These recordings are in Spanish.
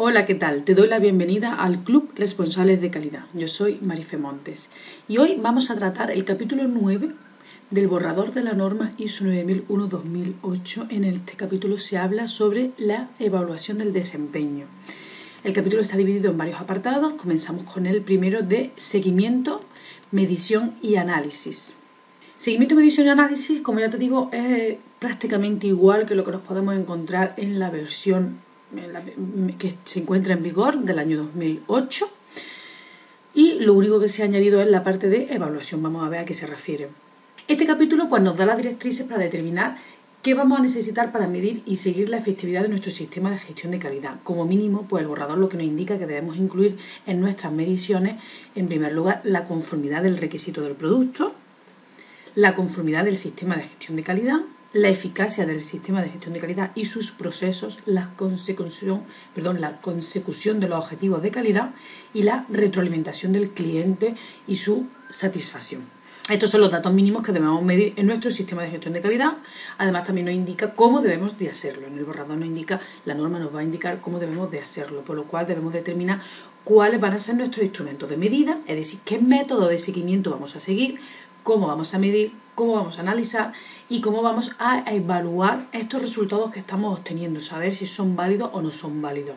Hola, ¿qué tal? Te doy la bienvenida al Club Responsables de Calidad. Yo soy Marife Montes y hoy vamos a tratar el capítulo 9 del borrador de la norma ISO 9001-2008. En este capítulo se habla sobre la evaluación del desempeño. El capítulo está dividido en varios apartados. Comenzamos con el primero de seguimiento, medición y análisis. Seguimiento, medición y análisis, como ya te digo, es prácticamente igual que lo que nos podemos encontrar en la versión que se encuentra en vigor del año 2008 y lo único que se ha añadido es la parte de evaluación. Vamos a ver a qué se refiere. Este capítulo pues, nos da las directrices para determinar qué vamos a necesitar para medir y seguir la efectividad de nuestro sistema de gestión de calidad. Como mínimo, pues el borrador lo que nos indica que debemos incluir en nuestras mediciones, en primer lugar, la conformidad del requisito del producto, la conformidad del sistema de gestión de calidad, la eficacia del sistema de gestión de calidad y sus procesos, la consecución, perdón, la consecución de los objetivos de calidad y la retroalimentación del cliente y su satisfacción. Estos son los datos mínimos que debemos medir en nuestro sistema de gestión de calidad. Además, también nos indica cómo debemos de hacerlo. En el borrador nos indica, la norma nos va a indicar cómo debemos de hacerlo, por lo cual debemos determinar cuáles van a ser nuestros instrumentos de medida, es decir, qué método de seguimiento vamos a seguir, cómo vamos a medir, cómo vamos a analizar y cómo vamos a evaluar estos resultados que estamos obteniendo, saber si son válidos o no son válidos.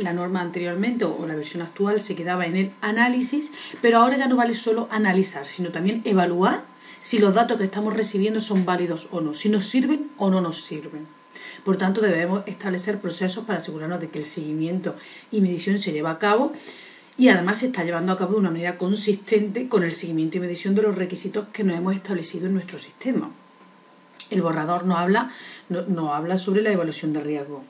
La norma anteriormente o la versión actual se quedaba en el análisis, pero ahora ya no vale solo analizar, sino también evaluar si los datos que estamos recibiendo son válidos o no, si nos sirven o no nos sirven. Por tanto, debemos establecer procesos para asegurarnos de que el seguimiento y medición se lleva a cabo y además se está llevando a cabo de una manera consistente con el seguimiento y medición de los requisitos que nos hemos establecido en nuestro sistema. El borrador no habla, no, habla sobre la evaluación de riesgo.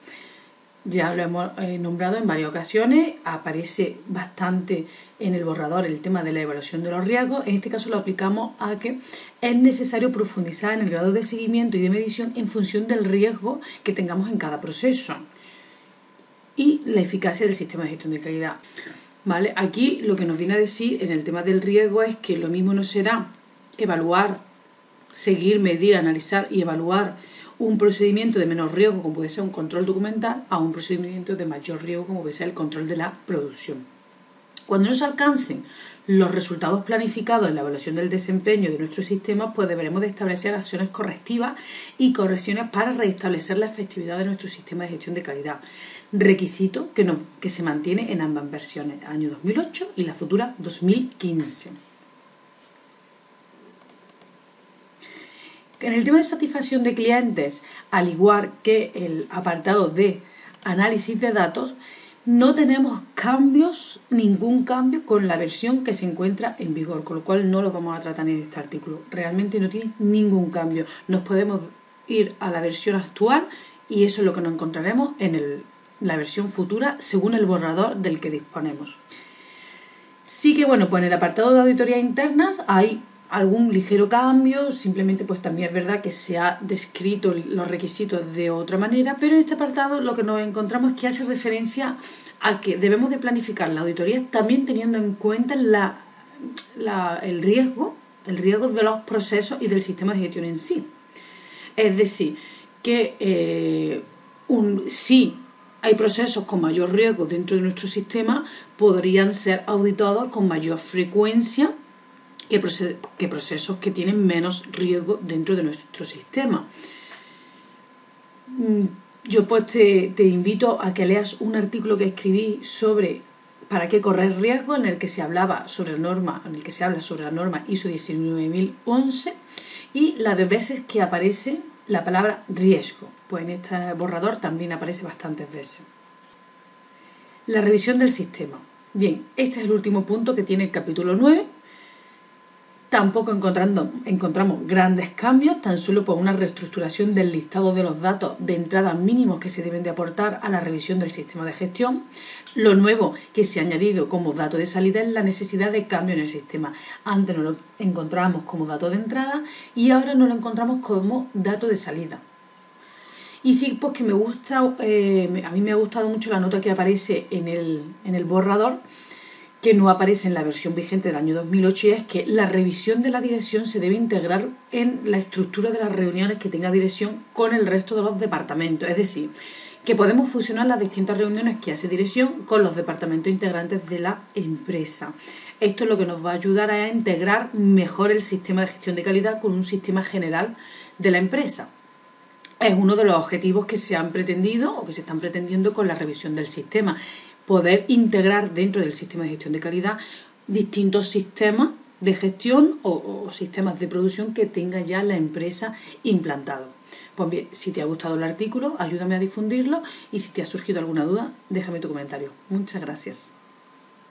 Ya lo hemos eh, nombrado en varias ocasiones, aparece bastante en el borrador el tema de la evaluación de los riesgos. En este caso lo aplicamos a que es necesario profundizar en el grado de seguimiento y de medición en función del riesgo que tengamos en cada proceso y la eficacia del sistema de gestión de calidad. ¿Vale? Aquí lo que nos viene a decir en el tema del riesgo es que lo mismo no será evaluar, seguir, medir, analizar y evaluar un procedimiento de menor riesgo, como puede ser un control documental, a un procedimiento de mayor riesgo, como puede ser el control de la producción. Cuando no se alcancen los resultados planificados en la evaluación del desempeño de nuestro sistema, pues deberemos de establecer acciones correctivas y correcciones para restablecer la efectividad de nuestro sistema de gestión de calidad requisito que, que se mantiene en ambas versiones, año 2008 y la futura 2015. En el tema de satisfacción de clientes, al igual que el apartado de análisis de datos, no tenemos cambios, ningún cambio con la versión que se encuentra en vigor, con lo cual no lo vamos a tratar en este artículo. Realmente no tiene ningún cambio. Nos podemos ir a la versión actual y eso es lo que nos encontraremos en el la versión futura según el borrador del que disponemos. Sí que bueno, pues en el apartado de auditorías internas hay algún ligero cambio, simplemente pues también es verdad que se ha descrito los requisitos de otra manera, pero en este apartado lo que nos encontramos es que hace referencia a que debemos de planificar la auditoría también teniendo en cuenta el riesgo, el riesgo de los procesos y del sistema de gestión en sí. Es decir, que eh, un, si hay procesos con mayor riesgo dentro de nuestro sistema, podrían ser auditados con mayor frecuencia que, procesos que tienen menos riesgo dentro de nuestro sistema. Mm, yo pues te, invito a que leas un artículo que escribí sobre para qué correr riesgo en el que se hablaba sobre la norma, en el que se habla sobre la norma ISO 19011 y las de veces que aparece la palabra riesgo, pues en este borrador también aparece bastantes veces. La revisión del sistema. Bien, este es el último punto que tiene el capítulo 9 Tampoco encontramos grandes cambios, tan solo por una reestructuración del listado de los datos de entrada mínimos que se deben de aportar a la revisión del sistema de gestión. Lo nuevo que se ha añadido como dato de salida es la necesidad de cambio en el sistema. Antes no lo encontrábamos como dato de entrada y ahora no lo encontramos como dato de salida. Y sí, pues que me gusta, eh, a mí me ha gustado mucho la nota que aparece en el, en el borrador que no aparece en la versión vigente del año 2008 y es que la revisión de la dirección se debe integrar en la estructura de las reuniones que tenga dirección con el resto de los departamentos. Es decir, que podemos fusionar las distintas reuniones que hace dirección con los departamentos integrantes de la empresa. Esto es lo que nos va a ayudar a integrar mejor el sistema de gestión de calidad con un sistema general de la empresa. Es uno de los objetivos que se han pretendido o que se están pretendiendo con la revisión del sistema poder integrar dentro del sistema de gestión de calidad distintos sistemas de gestión o, sistemas de producción que tenga ya la empresa implantado. Pues bien, si te ha gustado el artículo, ayúdame a difundirlo y si te ha surgido alguna duda, déjame tu comentario. Muchas gracias.